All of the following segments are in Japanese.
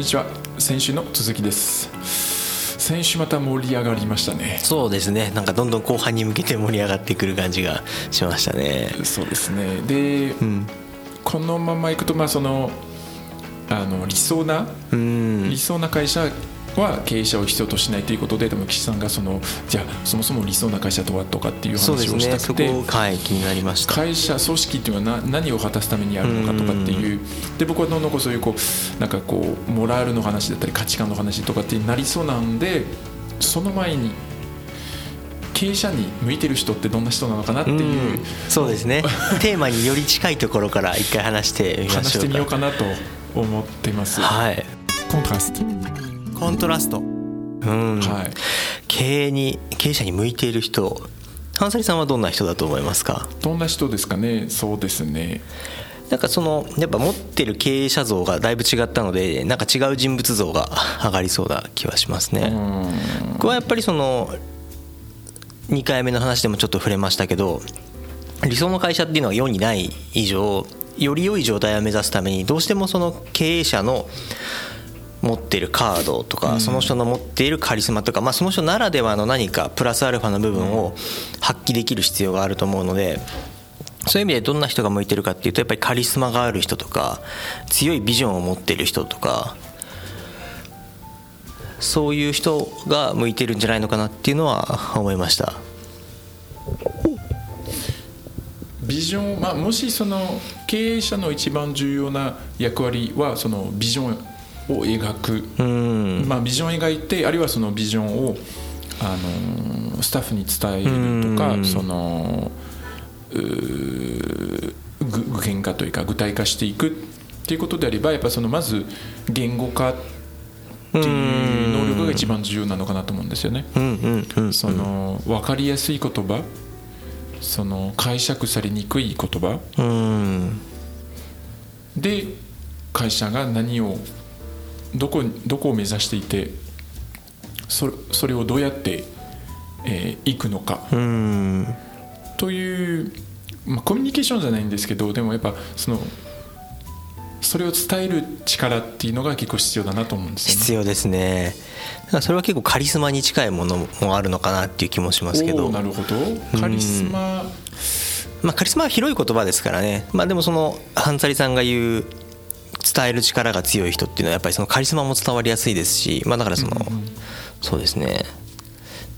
にちは。先週の続きです。先週また盛り上がりましたね。そうですね。なんかどんどん後半に向けて盛り上がってくる感じがしましたね。そうですね。で、うん。このままいくとまあそのあの理想なうん。理想な会社は経営者を必要としないということででも岸さんがそのじゃあそもそも理想な会社とはとかっていう話をしたくて、はい気になりました。会社組織っていうのはな何を果たすためにあるのかとかっていうで僕はどんどんそういうこうなんかこうモラルの話だったり価値観の話とかってなりそうなんでその前に経営者に向いてる人ってどんな人なのかなっていう。うん。そうですね。テーマにより近いところから一回話してみま話ししょうか。てみようかなと思ってます。はい。コントラスト、コントラスト。うん、はい、経営に経営者に向いている人。ハンサリさんはどんな人だと思いますか？どんな人ですかね？そうですね。なんかそのやっぱ持ってる経営者像がだいぶ違ったのでなんか違う人物像が 上がりそうな気はしますね。うん。僕はやっぱりその2回目の話でもちょっと触れましたけど理想の会社っていうのが世にない以上より良い状態を目指すためにどうしてもその経営者の持ってるカードとかその人の持っているカリスマとか、まあ、その人ならではの何かプラスアルファの部分を発揮できる必要があると思うのでそういう意味でどんな人が向いてるかっていうとやっぱりカリスマがある人とか強いビジョンを持ってる人とかそういう人が向いてるんじゃないのかなっていうのは思いました。ビジョン、まあ、もしその経営者の一番重要な役割はそのビジョンを描く、うん。まあ、ビジョンを描いてあるいはそのビジョンをあのスタッフに伝えるとか、うん。その具具現化というか具体化していくっていうことであればやっぱそのまず言語化っていう能力が一番重要なのかなと思うんですよね。その分かりやすい言葉その解釈されにくい言葉。うん。で会社が何をどこどこを目指していてそそれをどうやってい、えーいくのか。うん。という、まあ、コミュニケーションじゃないんですけどでもやっぱそのそれを伝える力っていうのが結構必要だなと思うんですよね。必要ですね。だからそれは結構カリスマに近いものもあるのかなっていう気もしますけど。なるほど。カリスマ、まあ、カリスマは広い言葉ですからね、まあ、でもそのハンサリさんが言う伝える力が強い人っていうのはやっぱりそのカリスマも伝わりやすいですし、まあ、だからその、そうですね。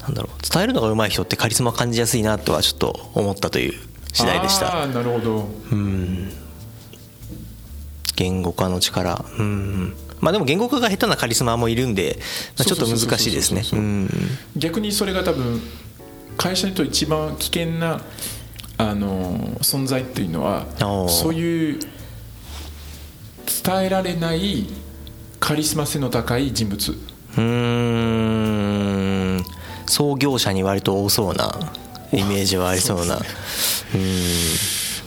なんだろう。伝えるのが上手い人ってカリスマ感じやすいなとはちょっと思ったという次第でした。あーなるほど。うん。言語化の力。うんまあでも言語化が下手なカリスマもいるんで、まあ、ちょっと難しいですね。逆にそれが多分会社にと一番危険なあの存在っていうのはそういう伝えられないカリスマ性の高い人物。うーん。創業者に割と多そうなイメージはありそうな。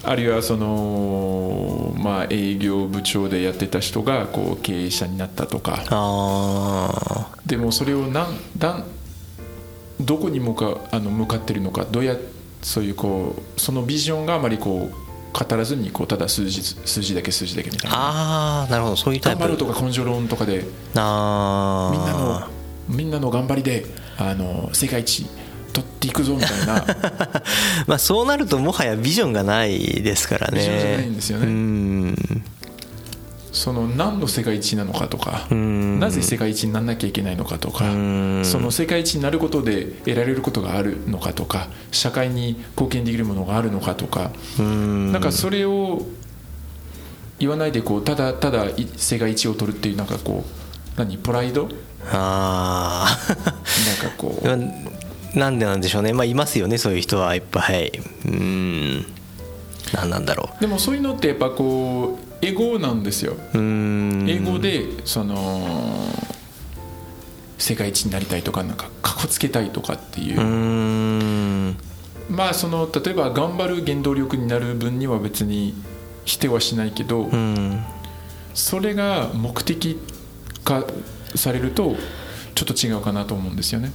あるいはその、まあ、営業部長でやってた人がこう経営者になったとか。あでもそれをなんなんどこに向かあの向かってるのか。どうやそういうこうそのビジョンがあまりこう語らずにこうただ数字数字だけ数字だけみたいな。あーなるほど。そういうタイプ。頑張るとか根性論とかであみんなのあみんなの頑張りであの世界一取っていくぞみたいな。まあそうなるともはやビジョンがないですからね。ビジョンじゃないんですよね。うんその何の世界一なのかとかん。なぜ世界一にならなきゃいけないのかとかん。その世界一になることで得られることがあるのかとか社会に貢献できるものがあるのかとかうん。なんかそれを言わないでこうただただい世界一を取るっていうなんかこう何？プライド？あなんかこう。あ なんでなんでしょうね。まあいますよねそういう人はいっぱい。うん。何なんだろでもそういうのってやっぱこうエゴなんですよ。英語でその世界一になりたいとかなんかかっこつけたいとかっていう。まあその例えば頑張る原動力になる分には別に否定はしないけどうん。それが目的化されるとちょっと違うかなと思うんですよね。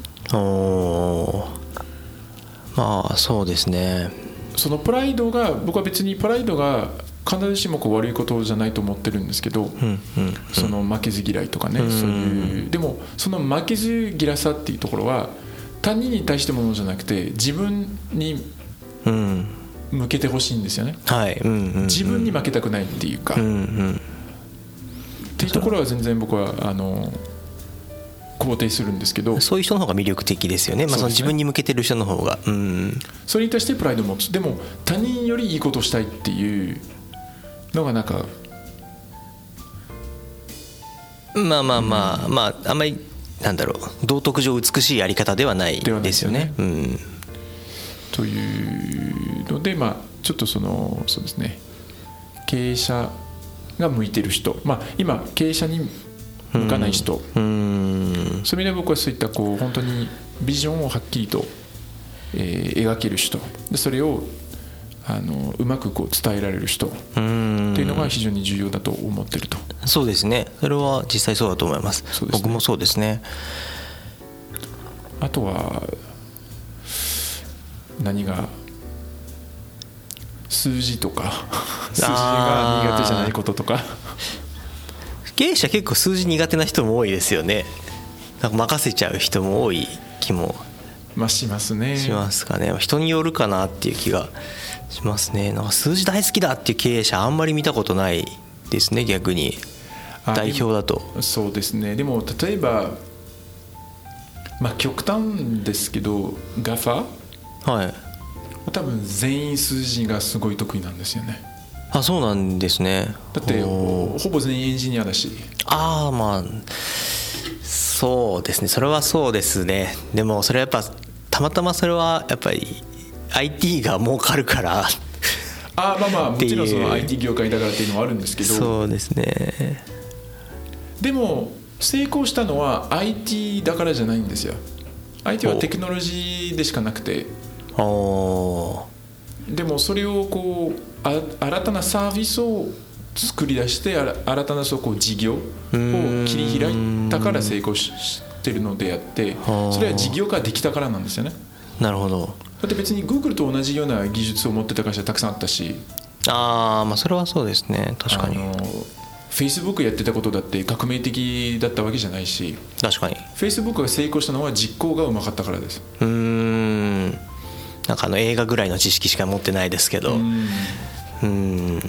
まあそうですね。そのプライドが僕は別にプライドが必ずしもこう悪いことじゃないと思ってるんですけど、うんうんその負けず嫌いとかね、うんそういうでもその負けず嫌さっていうところは他人に対してものじゃなくて自分にうん。向けてほしいんですよね。はいうんうんうん。自分に負けたくないっていうか、うんっうん。ていうところは全然僕はあの肯定するんですけど。そういう人の方が魅力的ですよね,、まあ、その自分に向けてる人の方が。うん。それに対してプライドを持つ。でも他人よりいいことをしたいっていうのがなんかまあまあまあまああんまりなんだろう道徳上美しいやり方ではないですよね。よね。うん。というのでまあちょっとそのそうですね。経営者が向いてる人。まあ今経営者に向かない人、うん。そういう意味で僕はそういったこう本当にビジョンをはっきりと、えー描ける人。でそれをあのうまくこう伝えられる人っうん。ていうのが非常に重要だと思ってると、そうですね。それは実際そうだと思いますね。僕もそうですね。あとは何が数字とか 数字が苦手じゃないこととか。経営者結構数字苦手な人も多いですよね。なんか任せちゃう人も多い気もまあしますね。しますかね。人によるかなっていう気がしますね。なんか数字大好きだっていう経営者あんまり見たことないですね逆に。あ代表だと。そうですね。でも例えばまあ極端ですけど GAFA はい。多分全員数字がすごい得意なんですよね。あそうなんですね。だってほぼ全員エンジニアだし。ああまあそうですね。それはそうですね。でもそれはやっぱたまたまそれはやっぱり IT が儲かるから。あまあまあもちろんその IT 業界だからっていうのはあるんですけど。そうですね。でも成功したのは IT だからじゃないんですよ。IT はテクノロジーでしかなくて。でもそれをこうあ新たなサービスを作り出して新たなそうこう事業を切り開いたから成功ししてるのであってはあ。それは事業化できたからなんですよね。なるほど。だって別に Google と同じような技術を持ってた会社たくさんあったし。ああまあそれはそうですね。確かに。あの Facebook やってたことだって革命的だったわけじゃないし。確かに。Facebook が成功したのは実行がうまかったからです。うーん。なんかあの映画ぐらいの知識しか持ってないですけど。うん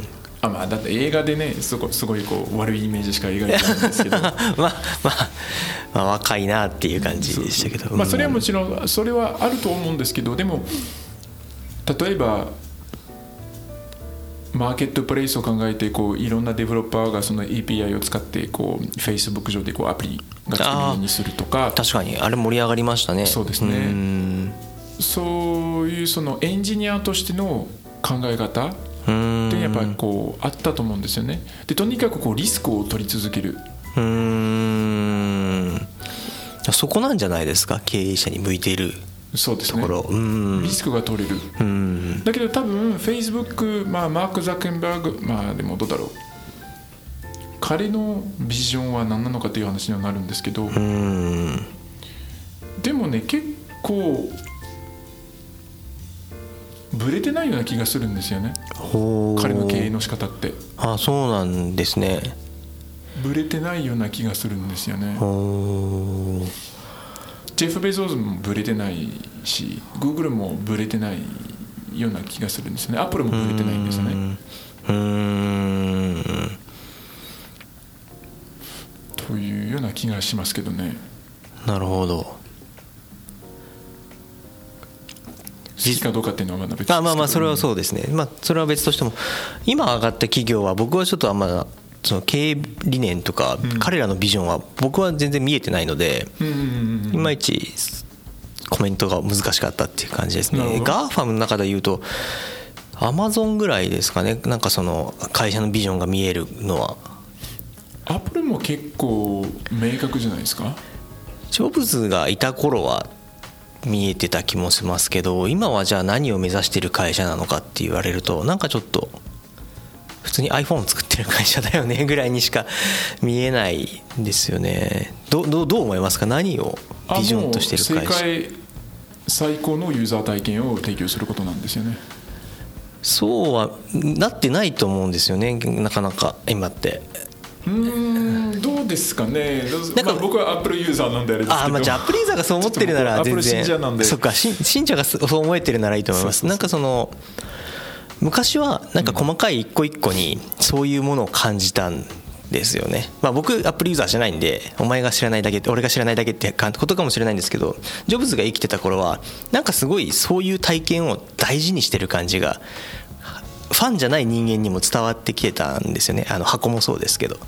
あまあだって映画でねすごすごいこう悪いイメージしか描いてないんですけど。まあまあまあ若いなっていう感じでしたけど。まあそれはうんもちろんそれはあると思うんですけどでも例えばマーケットプレイスを考えてこういろんなデベロッパーがその API を使ってこう Facebook 上でこうアプリが作れるようにするとか。確かにあれ盛り上がりましたね。そうですね。ん。そういうそのエンジニアとしての考え方っうん。てやっぱりこうあったと思うんですよね。でとにかくこうリスクを取り続ける。うーん。そこなんじゃないですか？経営者に向いているそうですね。ところ。うん。リスクが取れる。うん。だけど多分 Facebook、まあ、マーク・ザッケンバーグまあでもどうだろう。彼のビジョンは何なのかという話にはなるんですけど。うん。でもね結構ブレてないような気がするんですよね。彼の経営の仕方って。あそうなんですね。ブレてないような気がするんですよね。ジェフ・ベゾーズもブレてないしグーグルもブレてないような気がするんですよね。アップルもブレてないんですよね。うーん。というような気がしますけどね。なるほど好きかどうかっていうのはまだ別あまあまあそれはそうですね。まあそれは別としても今上がった企業は僕はちょっとあんまその経営理念とか彼らのビジョンは僕は全然見えてないのでいまいちコメントが難しかったっていう感じですね。 GAFAM の中で言うとアマゾンぐらいですかね。なんかその会社のビジョンが見えるのは。アップルも結構明確じゃないですか？ジョブズがいた頃は見えてた気もしますけど今はじゃあ何を目指してる会社なのかって言われるとなんかちょっと普通に iPhone 作ってる会社だよね ぐらいにしか見えないんですよね。どどうどう思いますか？何をあビジョンとしてる会社？最高のユーザー体験を提供することなんですよね。そうはなってないと思うんですよねなかなか今ってうですかね？なんかまあ、僕はアップルユーザーなんであれですけど。あーまあじゃあアップルユーザーがそう思ってるなら全然。そっか信信者がそう思えてるならいいと思います。なんかその昔はなんか細かい一個一個にそういうものを感じたんですよね、まあ、僕アップルユーザーじゃないんでお前が知らないだけ俺が知らないだけってことかもしれないんですけどジョブズが生きてた頃はなんかすごいそういう体験を大事にしてる感じがファンじゃない人間にも伝わってきてたんですよね。あの箱もそうですけど。だ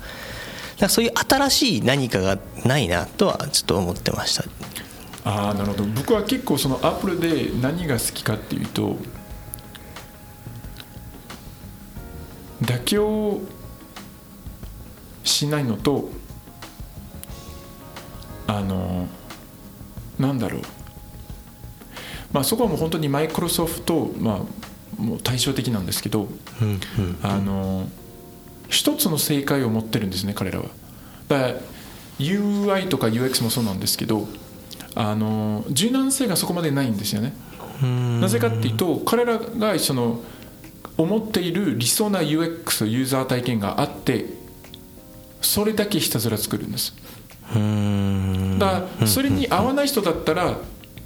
からそういう新しい何かがないなとはちょっと思ってました。ああなるほど。僕は結構そのアップルで何が好きかっていうと妥協しないのとあのなんだろう。まあそこはもう本当にマイクロソフトまあもう対照的なんですけどうんうん。あの一つの正解を持ってるんですね彼らは。だから UI とか UX もそうなんですけどあの柔軟性がそこまでないんですよね。なぜかっていうと彼らがその思っている理想な UX ユーザー体験があってそれだけひたすら作るんです。うん。だからそれに合わない人だったら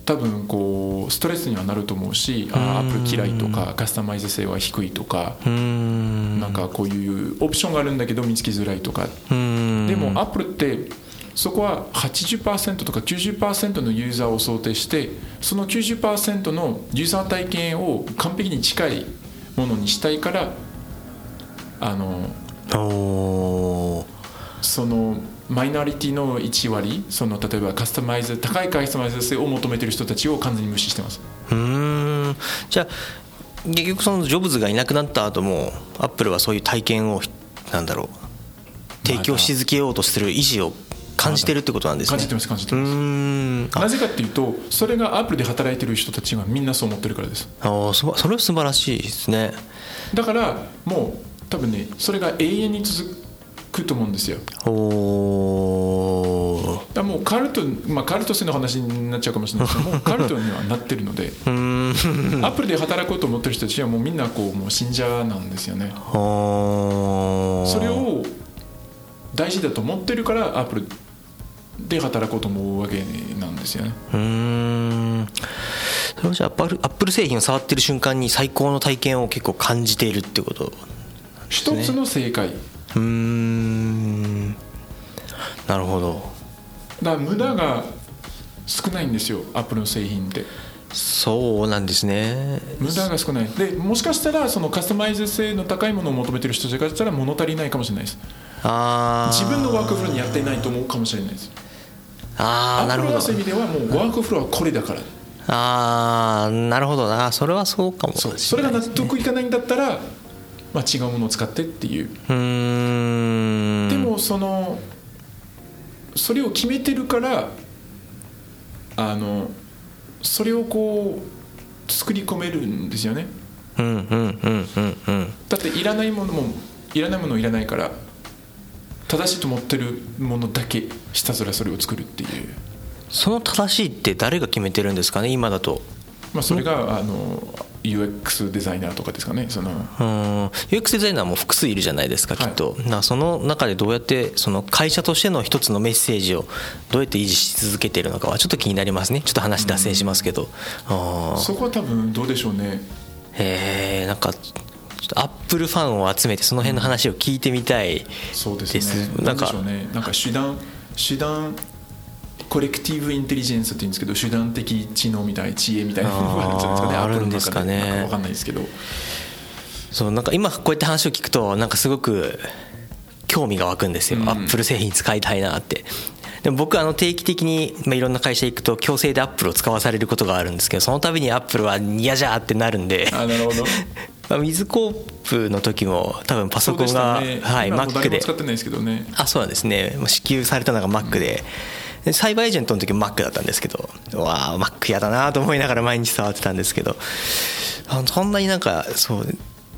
多分こうストレスにはなると思うしあアップル嫌いとかカスタマイズ性は低いとかうん。なんかこういうオプションがあるんだけど見つけづらいとか。うん。でもアップルってそこは80%とか90%のユーザーを想定してその90%のユーザー体験を完璧に近いものにしたいからあのそのマイノリティの1割その例えばカスタマイズ高いカスタマイズ性を求めてる人たちを完全に無視してます。うーん。じゃあ結局そのジョブズがいなくなった後もアップルはそういう体験をなんだろう提供し続けようとする意思を感じてるってことなんですね。感じてます感じてうます。なぜかっていうとそれがアップルで働いてる人たちがみんなそう思ってるからです。あーそそれは素晴らしいですね。だからもう多分ねそれが永遠に続くと思うんですよ。おー。だもうカルト、まあ、カルト性の話になっちゃうかもしれないですけど もうカルトにはなってるのでうーん。アップルで働こうと思ってる人たちはもうみんなこうもう信者なんですよね。それを大事だと思ってるからアップルで働こうと思うわけなんですよね。うーん。それはじゃあアップルアップル製品を触ってる瞬間に最高の体験を結構感じているってこと一つの正解うーん。なるほど。だから無駄が少ないんですよアップルの製品って。そうなんですね。無駄が少ない。でもしかしたらそのカスタマイズ性の高いものを求めてる人たちからしたら物足りないかもしれないです。あー。自分のワークフローにやっていないと思うかもしれないです。ああなるほど。はそういう意味ではもうワークフローはこれだから。ああなるほどな。それはそうかもしれないそう。それが納得いかないんだったら、まあ、違うものを使ってっていう。でもそのそれを決めてるからあのそれをこう作り込めるんですよね。うんうんうんうんうん。だっていらないものもいらないものいらないから正しいと思ってるものだけひたすらそれを作るっていう、その正しいって誰が決めてるんですかね今だとまあ、それがあの UX デザイナーとかですかねその。うん。UX デザイナーも複数いるじゃないですかきっと、なその中でどうやってその会社としての一つのメッセージをどうやって維持し続けているのかはちょっと気になりますね。ちょっと話脱線しますけど、あーそこは多分どうでしょうね。へえなんかちょっとアップルファンを集めてその辺の話を聞いてみたい、そうですですね。なんんでしょうね。なんか手段手段コレクティブインテリジェンスって言うんですけど、手段的知能みたい知恵みたいなのがあるんですかね。あるんですかねなんかわかんないですけど。そうなんか今こうやって話を聞くとなんかすごく興味が湧くんですよ、うん。アップル製品使いたいなって。でも僕あの定期的に、まあ、いろんな会社行くと強制でアップルを使わされることがあるんですけどその度にアップルは嫌じゃーってなるんで。あ、なるほど。まあ水コープの時も多分パソコンが、ね。はい、Mac で。誰も使ってないですけどね。あそうなんですね。支給されたのが Mac で,、でサイバーエージェントの時も Mac だったんですけどうわあ Mac 嫌だなと思いながら毎日触ってたんですけどあそんなになんかそう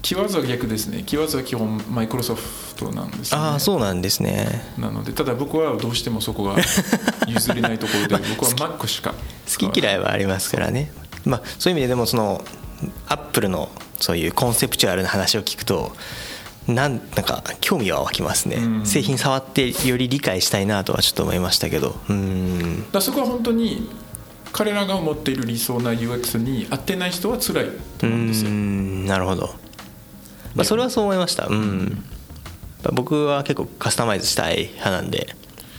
キーワードは逆ですね。キーワードは基本マイクロソフトなんですよね。ああそうなんですねなのでただ僕はどうしてもそこが譲れないところで 僕は Mac しか好き嫌いはありますからね、まあ、そういう意味ででもそのアップルのそういうコンセプチュアルな話を聞くとなんなんか興味は湧きますね、うん。製品触ってより理解したいなとはちょっと思いましたけど。うん。だそこは本当に彼らが思っている理想な UX に合ってない人は辛いと思うんですよ。うん。なるほど、まあ、それはそう思いました。うん。僕は結構カスタマイズしたい派なんで。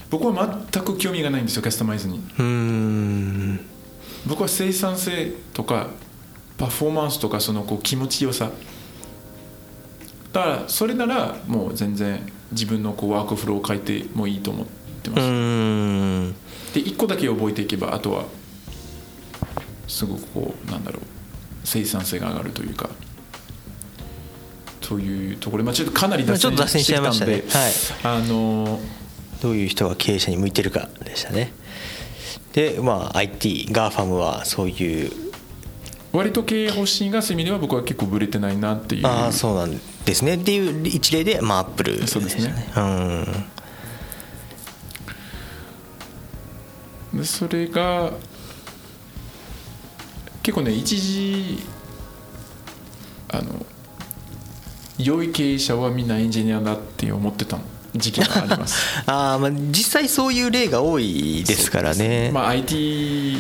僕は全く興味がないんですよカスタマイズに。うん。僕は生産性とかパフォーマンスとかそのこう気持ちよさだからそれならもう全然自分のこうワークフローを変えてもいいと思ってまうす、ん。で1個だけ覚えていけばあとはすごくこうなんだろう生産性が上がるというかというところ。で、まあ、ちょっとかなり脱ちょっと脱線しちゃいましたね。してきたんであのどういう人が経営者に向いてるかでしたね。でまあ ITGAFAM はそういう割と経営方針がそういう意味では僕は結構ぶれてないなっていうああそうなんですね。っていう一例でまあアップルでしたそうですね。うん。でそれが結構ね一時あの良い経営者はみんなエンジニアだって思ってた時期があります。あーまあ実際そういう例が多いですからね。まあ IT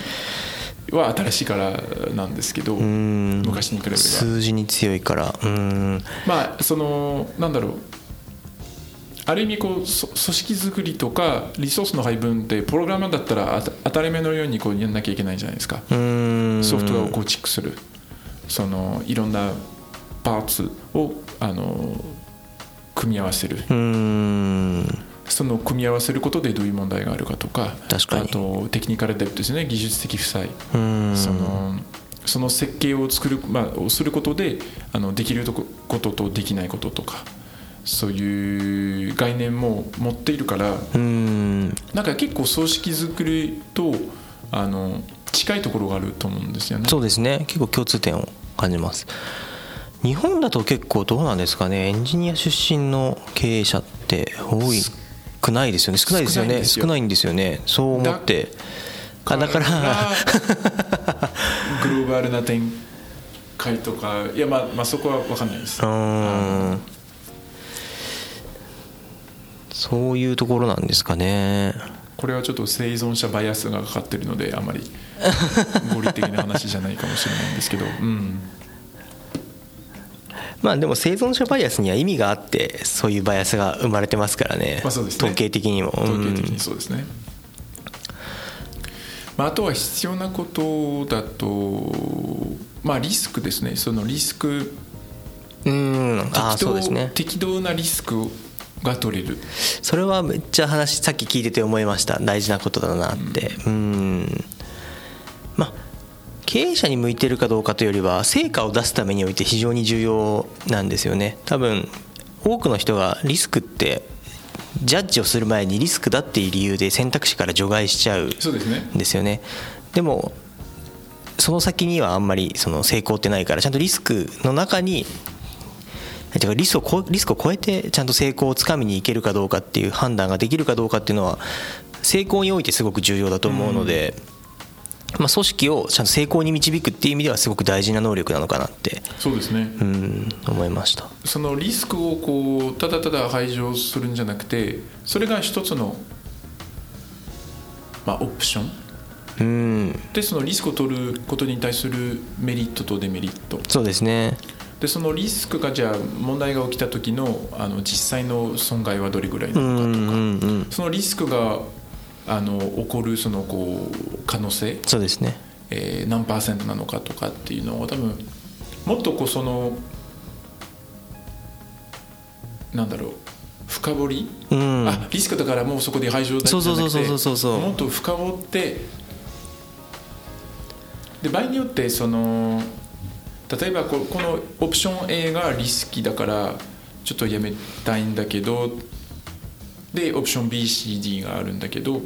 は新しいからなんですけどうん。昔に比べれば。数字に強いから。うん。まあそのなんだろう。ある意味こうそ組織作りとかリソースの配分ってプログラマーだったら当たり前のようにこうやんなきゃいけないじゃないですか。うん。ソフトウェアを構築する。そのいろんなパーツをあの組み合わせる。うんその組み合わせることでどういう問題があるかとか確かに。あとテクニカルデプトですね。技術的負債。うん。そのその設計を作る、まあ、をすることであのできるとここととできないこととかそういう概念も持っているからうん。なんか結構組織作りとあの近いところがあると思うんですよね。そうですね。結構共通点を感じます。日本だと結構どうなんですかね。エンジニア出身の経営者って多い少ないですよね。少ないですよね。少少ないんですよね。そう思って。あだから。グローバルな展開とかいやまあまあそこは分かんないです。うーん。そういうところなんですかね。これはちょっと生存者バイアスがかかってるのであまり合理的な話じゃないかもしれないんですけど、うん、まあでも生存者バイアスには意味があってそういうバイアスが生まれてますからね,、まあそうですね。統計的にも。統計的うんにそうですね、まあ、あとは必要なことだと、まあ、リスクですね。そのリスク。うん。ああ適当そうですね。適当なリスクが取れる。それはめっちゃ話さっき聞いてて思いました。大事なことだなって。うん。まあ経営者に向いてるかどうかというよりは成果を出すためにおいて非常に重要なんですよね。多分多くの人がリスクってジャッジをする前にリスクだっていう理由で選択肢から除外しちゃうそうですね。んですよね。でもその先にはあんまりその成功ってないからちゃんとリスクの中にてかリスクをこリスクを超えてちゃんと成功をつかみにいけるかどうかっていう判断ができるかどうかっていうのは成功においてすごく重要だと思うので、まあ、組織をちゃんと成功に導くっていう意味ではすごく大事な能力なのかなってそうですね。うん思いました。そのリスクをこうただただ排除するんじゃなくてそれが一つの、まあ、オプション？うん。でそのリスクを取ることに対するメリットとデメリット。そうですね。でそのリスクがじゃあ問題が起きた時のあの実際の損害はどれぐらいなのかとか、んうん。そのリスクがあの起こるそのこう可能性、そうですね。えー何パーセントなのかとかっていうのを多分もっとこうそのなんだろう深掘り、うん。あリスクだからもうそこで排除だそうそうそうそうそうもっと深掘ってで場合によってその例えばここのオプション A がリスキーだからちょっとやめたいんだけどでオプション BCD があるんだけど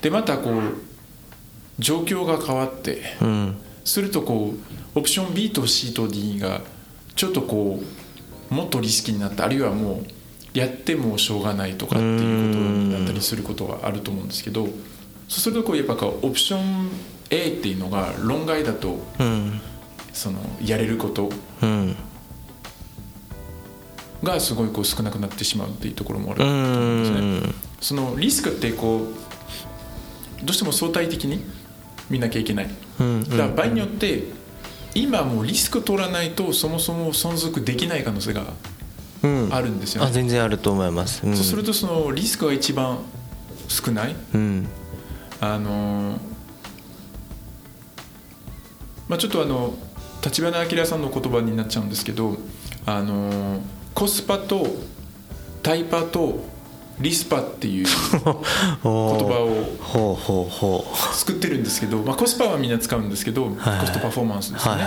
でまたこう状況が変わってうん。するとこうオプション B と C と D がちょっとこうもっとリスキーになったあるいはもうやってもしょうがないとかっていうことになったりすることはあると思うんですけどそうするとこうやっぱオプション A っていうのが論外だとうん。そのやれることうんがすごいこう少なくなってしまうっていうところもあるうと思うんですね。んそのリスクってこうどうしても相対的に見なきゃいけない。うんだから場合によって今もうリスク取らないとそもそも存続できない可能性がうんあるんですよあね。全然あると思います、うん、そうするとそのリスクが一番少ない。うんあのまあ、ちょっとあの立花明さんの言葉になっちゃうんですけどあのコスパとタイパとリスパっていう 言葉を作ってるんですけど、まあ、コスパはみんな使うんですけど、はいコストパフォーマンスですよね、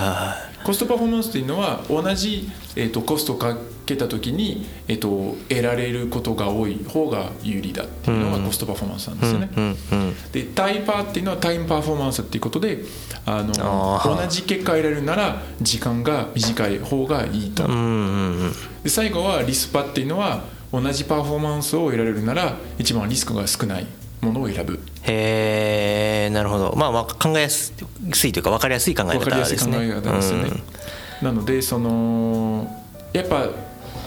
コストパフォーマンスというのは同じ、えー、とコストをかけた時に、えー、と得られることが多い方が有利だっていうのがうん。コストパフォーマンスなんいですよね。でタイパーっていうのはタイムパフォーマンスっていうことであの同じ結果を得られるなら時間が短い方がいいと、で最後はリスパっていうのは同じパフォーマンスを得られるなら一番リスクが少ないものを選ぶ。へえなるほど。まあまあ考えやすいというか分かりやすい考え方ですね。やすい考え方ですよね、なのでそのやっぱ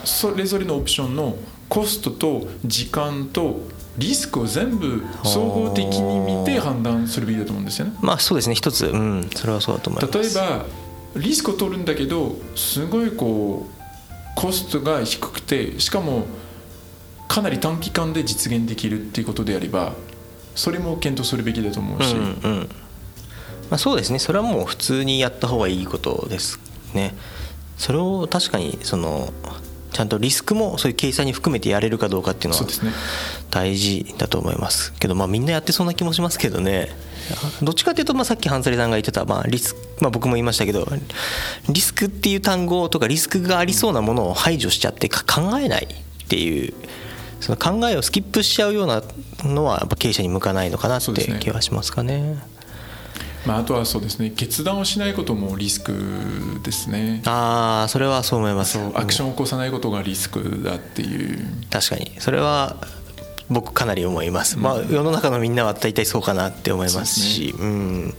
それぞれのオプションのコストと時間とリスクを全部総合的に見て判断するべきだと思うんですよね。うんまあそうですね一つうんそれはそうだと思います。例えばリスクを取るんだけどすごいこうコストが低くてしかもかなり短期間で実現できるっていうことであればそれも検討するべきだと思うし、うんうん。まあ、そうですねそれはもう普通にやった方がいいことですね。それを確かにそのちゃんとリスクもそういう計算に含めてやれるかどうかっていうのは大事だと思いますけどまあみんなやってそうな気もしますけどね。どっちかというとまあさっき半リさんが言ってたまあリスクまあ僕も言いましたけどリスクっていう単語とかリスクがありそうなものを排除しちゃってか考えないっていうその考えをスキップしちゃうようなのはやっぱ経営者に向かないのかなって気はしますかね。まあ、あとはそうですね決断をしないこともリスクですね。ああそれはそう思います。アクションを起こさないことがリスクだっていう。確かに。それは僕かなり思います、まあ世の中のみんなは大体そうかなって思いますし。うん。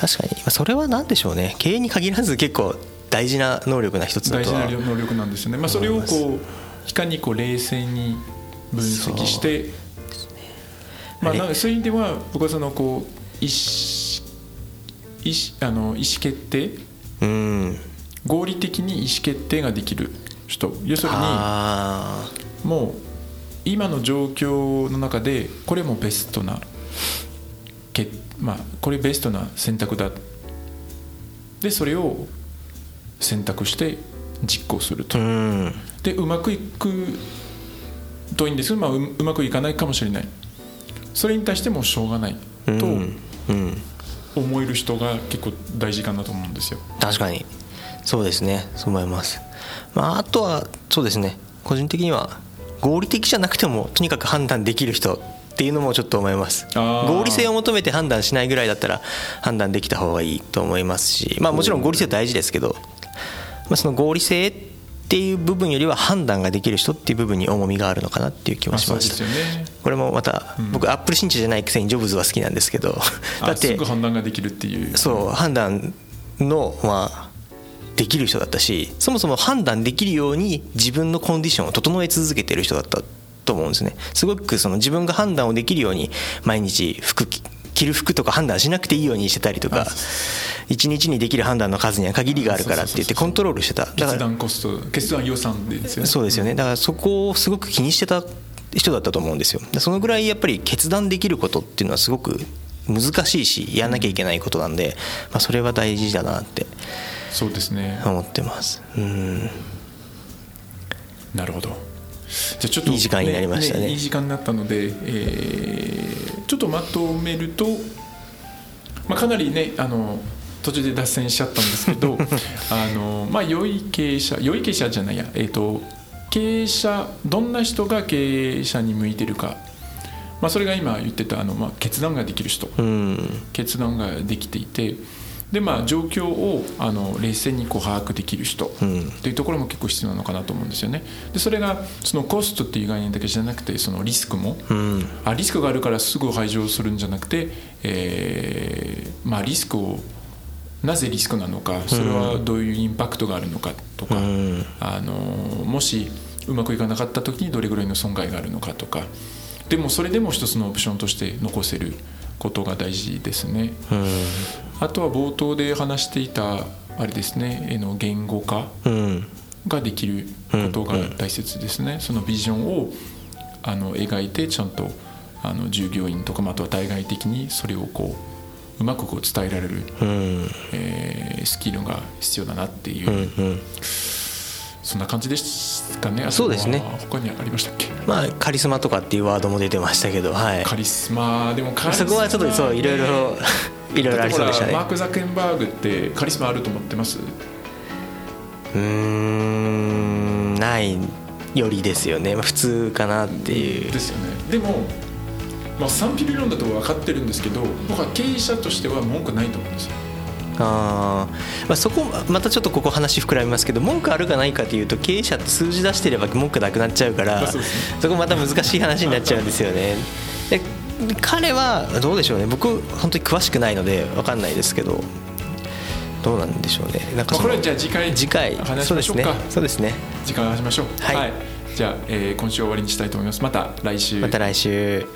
確かに。まあそれは何でしょうね。経営に限らず結構大事な能力な一つだ大事とはな能力なんですよね、まあ、それをこういかにこう冷静に分析して、まあ、そういう意味では僕はそのこう意思意思あの意思決定？うん。合理的に意思決定ができる。人要するにあ。もう今の状況の中でこれもベストなけまあこれベストな選択だ。でそれを選択して実行すると。あうん。でうまくいくといいんですけど、まあ、ううまくいかないかもしれない。それに対してもしょうがないとうんうん思える人が結構大事かなと思うんですよ。確かに。そうですね。そう思います、まあ、あとはそうですね。個人的には合理的じゃなくてもとにかく判断できる人っていうのもちょっと思います。合理性を求めて判断しないぐらいだったら判断できた方がいいと思いますしまあもちろん合理性は大事ですけど、まあ、その合理性っていう部分よりは判断ができる人っていう部分に重みがあるのかなっていう気もしました。すよねこれもまた僕アップル信者じゃないくせにジョブズは好きなんですけどだってぐ判断ができるっていう。そう判断のまあできる人だったしそもそも判断できるように自分のコンディションを整え続けてる人だったと思うんですね。すごくその自分が判断をできるように毎日服着着る服とか判断しなくていいようにしてたりとか一日にできる判断の数には限りがあるからって言ってコントロールしてた。だから決断コスト決断予算ですよね。そうですよね。だからそこをすごく気にしてた人だったと思うんですよ。でそのぐらいやっぱり決断できることっていうのはすごく難しいしやんなきゃいけないことなんで、まあ、それは大事だなってそうですね。思ってます。うん。なるほど。じゃあちょっといい時間になりましたね。いい時間になったので、えーちょっとまとめると、まあ、かなりねあの途中で脱線しちゃったんですけど あの、まあ、良い経営者良い経営者じゃないや、えー、と経営者どんな人が経営者に向いてるか、まあ、それが今言ってたあの、まあ、決断ができる人。うん。決断ができていて。で、まあ、状況をあの冷静にこう把握できる人。うん。っていうところも結構必要なのかなと思うんですよね。でそれがそのコストっていう概念だけじゃなくてそのリスクも。うん。あリスクがあるからすぐ排除するんじゃなくて、えーまあ、リスクをなぜリスクなのかそれはどういうインパクトがあるのかとか、うん。あのもしうまくいかなかった時にどれぐらいの損害があるのかとか。でもそれでも一つのオプションとして残せることが大事ですね。うん。あとは冒頭で話していたあれですね絵の言語化うん。ができることが大切ですね、そのビジョンをあの描いてちゃんとあの従業員とかまたは対外的にそれをこううまくこう伝えられる、うんえースキルが必要だなっていう、うんうんそんな感じですかね。そうですね。他にありましたっけ？まあカリスマとかっていうワードも出てましたけどはい。カリスマでもカリスマそこはちょっとそういろいろいろいろありそうでしたね。マーク・ザッケンバーグってカリスマあると思ってます？うーんないよりですよね。まあ普通かなっていう。ですよね。でも、まあ、賛否理論だと分かってるんですけど僕は経営者としては文句ないと思うんですよ。あー、まあ、そこまたちょっとここ話膨らみますけど文句あるかないかというと経営者って数字出してれば文句なくなっちゃうからそこまた難しい話になっちゃうんですよね。で彼はどうでしょうね。僕本当に詳しくないので分かんないですけどどうなんでしょうね。なんかこれはじゃあ次回次回話しそうですねましょうか。そうですね。時間話しましょう。はい。じゃあ、えー今週は終わりにしたいと思います。また来週。また来週